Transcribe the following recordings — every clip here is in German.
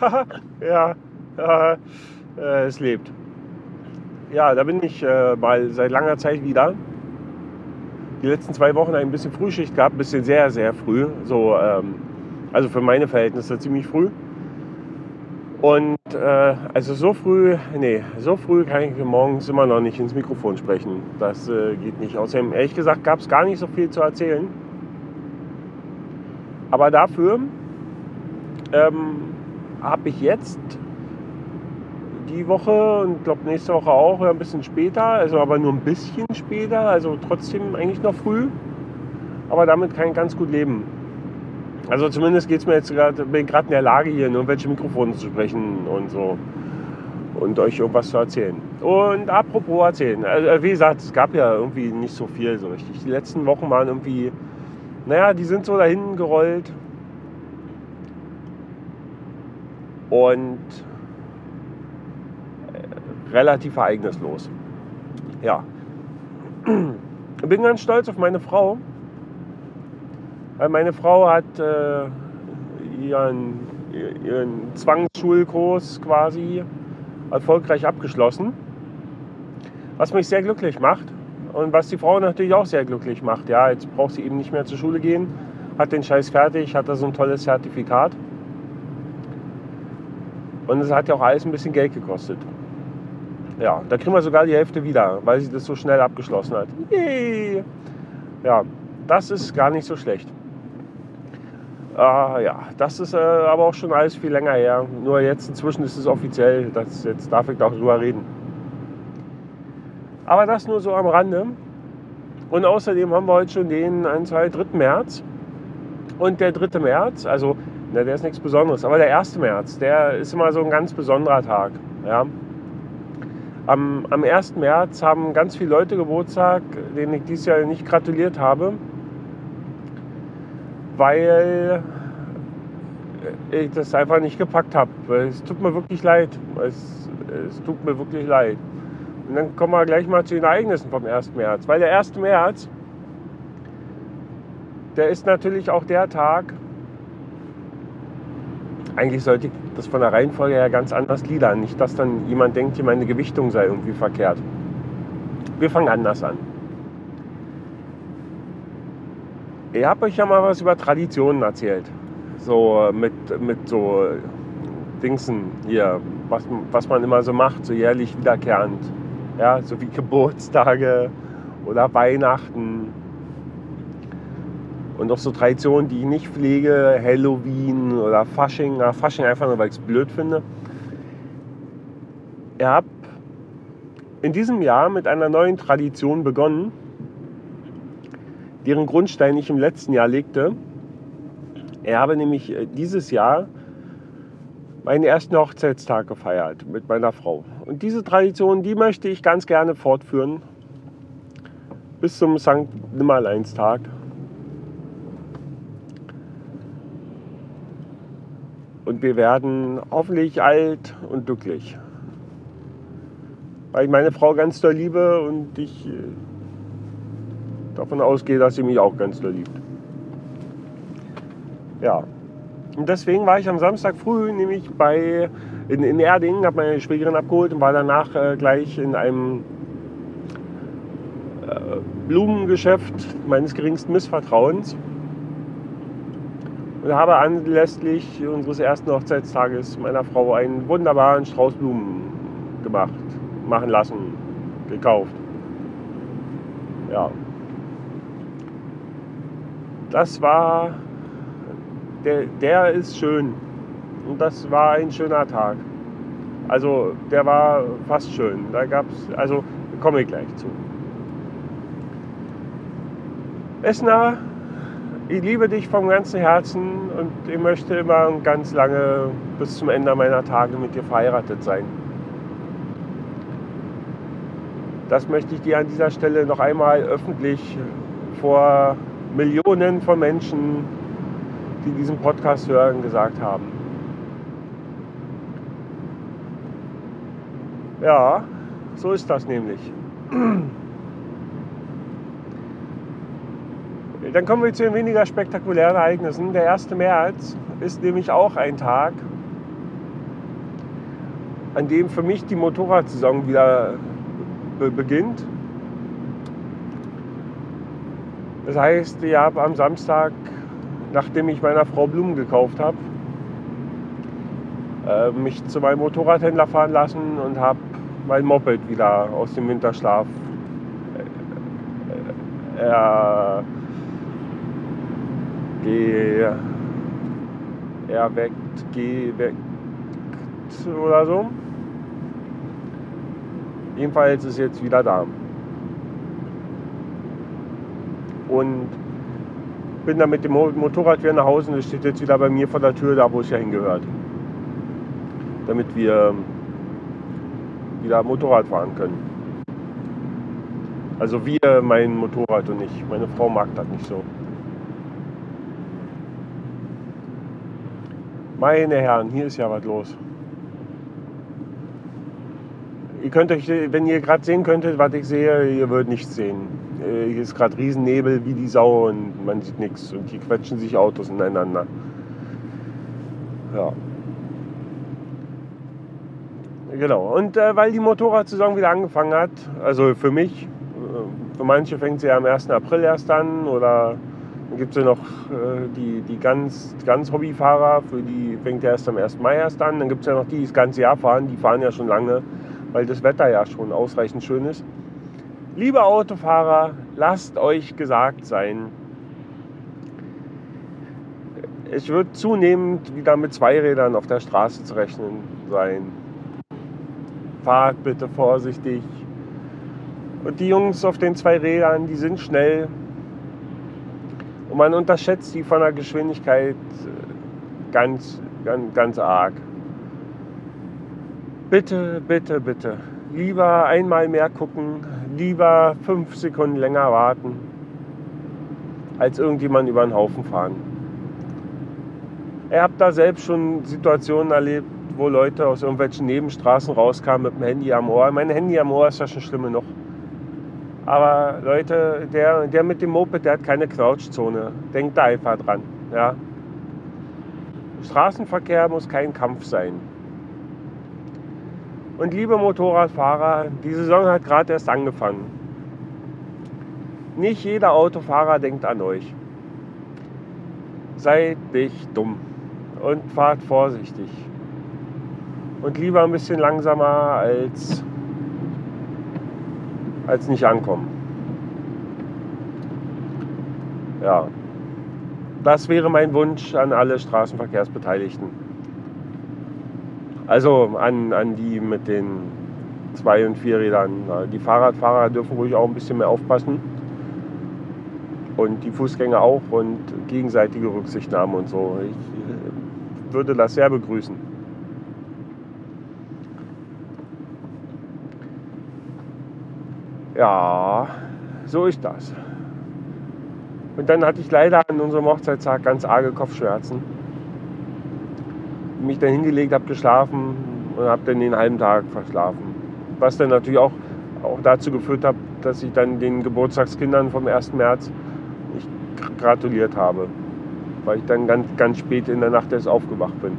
ja, äh, es lebt. Ja, da bin ich äh, mal seit langer Zeit wieder. Die letzten zwei Wochen ein bisschen Frühschicht gehabt, ein bisschen sehr, sehr früh. So, ähm, also für meine Verhältnisse ziemlich früh. Und äh, also so früh, nee, so früh kann ich morgens immer noch nicht ins Mikrofon sprechen. Das äh, geht nicht. Außerdem, ehrlich gesagt, gab es gar nicht so viel zu erzählen. Aber dafür ähm, habe ich jetzt die Woche und glaube nächste Woche auch ein bisschen später, also aber nur ein bisschen später, also trotzdem eigentlich noch früh. Aber damit kann ich ganz gut leben. Also zumindest geht es mir jetzt gerade, bin gerade in der Lage, hier in irgendwelche Mikrofone zu sprechen und so. Und euch irgendwas zu erzählen. Und apropos erzählen, also wie gesagt, es gab ja irgendwie nicht so viel so richtig. Die letzten Wochen waren irgendwie, naja, die sind so dahin gerollt. Und äh, relativ ereignislos. Ja. Ich bin ganz stolz auf meine Frau, weil meine Frau hat äh, ihren, ihren Zwangsschulkurs quasi erfolgreich abgeschlossen. Was mich sehr glücklich macht und was die Frau natürlich auch sehr glücklich macht. Ja, jetzt braucht sie eben nicht mehr zur Schule gehen, hat den Scheiß fertig, hat da so ein tolles Zertifikat. Und es hat ja auch alles ein bisschen Geld gekostet. Ja, da kriegen wir sogar die Hälfte wieder, weil sie das so schnell abgeschlossen hat. Yay! Ja, das ist gar nicht so schlecht. Ah, ja, das ist äh, aber auch schon alles viel länger her. Nur jetzt inzwischen ist es offiziell. Das, jetzt darf ich da auch drüber reden. Aber das nur so am Rande. Und außerdem haben wir heute schon den 1, 2, 3. März. Und der 3. März, also na, der ist nichts Besonderes, aber der 1. März, der ist immer so ein ganz besonderer Tag. Ja. Am, am 1. März haben ganz viele Leute Geburtstag, denen ich dieses Jahr nicht gratuliert habe weil ich das einfach nicht gepackt habe. Es tut mir wirklich leid. Es, es tut mir wirklich leid. Und dann kommen wir gleich mal zu den Ereignissen vom 1. März. Weil der 1. März, der ist natürlich auch der Tag, eigentlich sollte ich das von der Reihenfolge her ganz anders gliedern. Nicht, dass dann jemand denkt, meine Gewichtung sei irgendwie verkehrt. Wir fangen anders an. Ich habe euch ja mal was über Traditionen erzählt. So mit, mit so Dingsen hier, was, was man immer so macht, so jährlich wiederkehrend. Ja, so wie Geburtstage oder Weihnachten. Und auch so Traditionen, die ich nicht pflege, Halloween oder Fasching. Ja, Fasching einfach nur, weil ich es blöd finde. Ich habe in diesem Jahr mit einer neuen Tradition begonnen deren Grundstein ich im letzten Jahr legte. Ich habe nämlich äh, dieses Jahr meinen ersten Hochzeitstag gefeiert mit meiner Frau. Und diese Tradition, die möchte ich ganz gerne fortführen bis zum St. Nimmerleinstag. Und wir werden hoffentlich alt und glücklich. Weil ich meine Frau ganz doll liebe und ich äh, davon ausgehe, dass sie mich auch ganz doll liebt. Ja. Und deswegen war ich am Samstag früh nämlich bei, in, in Erding, habe meine Schwägerin abgeholt und war danach äh, gleich in einem äh, Blumengeschäft meines geringsten Missvertrauens und habe anlässlich unseres ersten Hochzeitstages meiner Frau einen wunderbaren Strauß Blumen gemacht, machen lassen, gekauft. Ja, das war, der, der ist schön. Und das war ein schöner Tag. Also der war fast schön. Da gab es, also komme ich gleich zu. Esna, ich liebe dich vom ganzen Herzen und ich möchte immer ganz lange bis zum Ende meiner Tage mit dir verheiratet sein. Das möchte ich dir an dieser Stelle noch einmal öffentlich vor Millionen von Menschen, die diesen Podcast hören, gesagt haben. Ja, so ist das nämlich. Dann kommen wir zu den weniger spektakulären Ereignissen. Der 1. März ist nämlich auch ein Tag, an dem für mich die Motorradsaison wieder be beginnt. Das heißt, ich habe am Samstag, nachdem ich meiner Frau Blumen gekauft habe, äh, mich zu meinem Motorradhändler fahren lassen und habe mein Moped wieder aus dem Winterschlaf äh, äh, ge, erweckt, geweckt oder so. Jedenfalls ist es jetzt wieder da. Und bin dann mit dem Motorrad wieder nach Hause und es steht jetzt wieder bei mir vor der Tür, da wo es ja hingehört. Damit wir wieder Motorrad fahren können. Also wir, mein Motorrad und ich. Meine Frau mag das nicht so. Meine Herren, hier ist ja was los. Ihr könnt euch, wenn ihr gerade sehen könntet, was ich sehe, ihr würdet nichts sehen. Äh, hier ist gerade Riesennebel wie die Sau und man sieht nichts. Und hier quetschen sich Autos ineinander. Ja. Genau. Und äh, weil die Motorradsaison wieder angefangen hat, also für mich, äh, für manche fängt sie ja am 1. April erst an oder dann gibt es ja noch äh, die, die ganz, ganz Hobbyfahrer, für die fängt ja erst am 1. Mai erst an. Dann gibt es ja noch die, die das ganze Jahr fahren, die fahren ja schon lange weil das Wetter ja schon ausreichend schön ist. Liebe Autofahrer, lasst euch gesagt sein, es wird zunehmend wieder mit Zweirädern auf der Straße zu rechnen sein. Fahrt bitte vorsichtig. Und die Jungs auf den zwei Rädern, die sind schnell. Man unterschätzt die von der Geschwindigkeit ganz, ganz, ganz arg. Bitte, bitte, bitte. Lieber einmal mehr gucken, lieber fünf Sekunden länger warten, als irgendjemand über den Haufen fahren. Ich habe da selbst schon Situationen erlebt, wo Leute aus irgendwelchen Nebenstraßen rauskamen mit dem Handy am Ohr. Mein Handy am Ohr ist ja schon schlimm genug. Aber Leute, der, der mit dem Moped, der hat keine Knautschzone. Denkt da einfach dran. Ja? Straßenverkehr muss kein Kampf sein. Und liebe Motorradfahrer, die Saison hat gerade erst angefangen. Nicht jeder Autofahrer denkt an euch. Seid nicht dumm und fahrt vorsichtig. Und lieber ein bisschen langsamer als, als nicht ankommen. Ja, das wäre mein Wunsch an alle Straßenverkehrsbeteiligten. Also an, an die mit den Zwei- und Vierrädern. Die Fahrradfahrer dürfen ruhig auch ein bisschen mehr aufpassen. Und die Fußgänger auch und gegenseitige Rücksichtnahme und so. Ich äh, würde das sehr begrüßen. Ja, so ist das. Und dann hatte ich leider an unserem Hochzeitstag ganz arge Kopfschmerzen mich dann hingelegt, habe geschlafen und habe dann den halben Tag verschlafen. Was dann natürlich auch, auch dazu geführt hat, dass ich dann den Geburtstagskindern vom 1. März nicht gratuliert habe, weil ich dann ganz, ganz spät in der Nacht erst aufgewacht bin.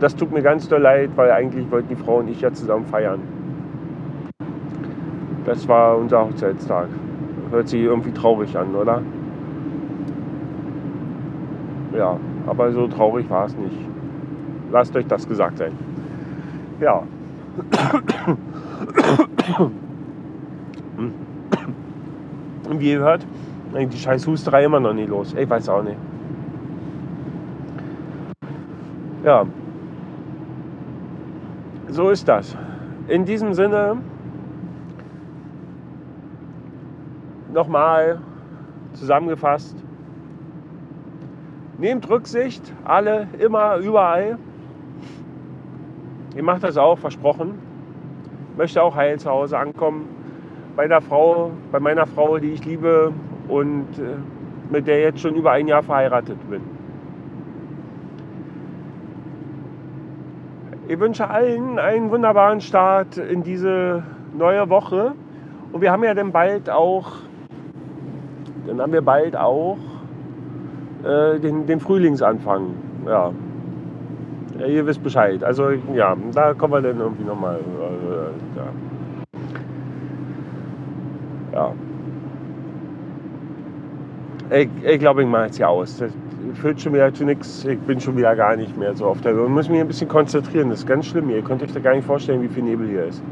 Das tut mir ganz doll leid, weil eigentlich wollten die Frau und ich ja zusammen feiern. Das war unser Hochzeitstag. Hört sich irgendwie traurig an, oder? Ja, aber so traurig war es nicht. Lasst euch das gesagt sein. Ja. Und wie ihr hört, die scheiß Husterei immer noch nicht los. Ich weiß auch nicht. Ja. So ist das. In diesem Sinne nochmal zusammengefasst. Nehmt Rücksicht, alle, immer, überall. Ich mache das auch, versprochen. Möchte auch heil zu Hause ankommen. Bei der Frau, bei meiner Frau, die ich liebe und äh, mit der jetzt schon über ein Jahr verheiratet bin. Ich wünsche allen einen wunderbaren Start in diese neue Woche. Und wir haben ja dann bald auch, dann haben wir bald auch äh, den, den Frühlingsanfang. Ja. Ja, ihr wisst Bescheid. Also ja, da kommen wir dann irgendwie nochmal. Äh, ja. ja. Ich, ich glaube, ich mache jetzt hier aus. Das führt schon wieder zu nichts. Ich bin schon wieder gar nicht mehr so auf der Höhe. Ich muss mich ein bisschen konzentrieren. Das ist ganz schlimm hier. Ihr könnt euch da gar nicht vorstellen, wie viel Nebel hier ist.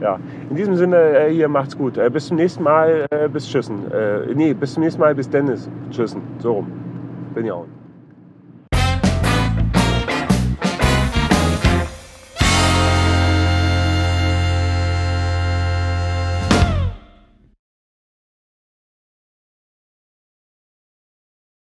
Ja, in diesem Sinne, äh, hier macht's gut. Äh, bis zum nächsten Mal, äh, bis Tschüssen. Äh, nee, bis zum nächsten Mal, bis Dennis. Tschüssen. So rum. Bin ja auch.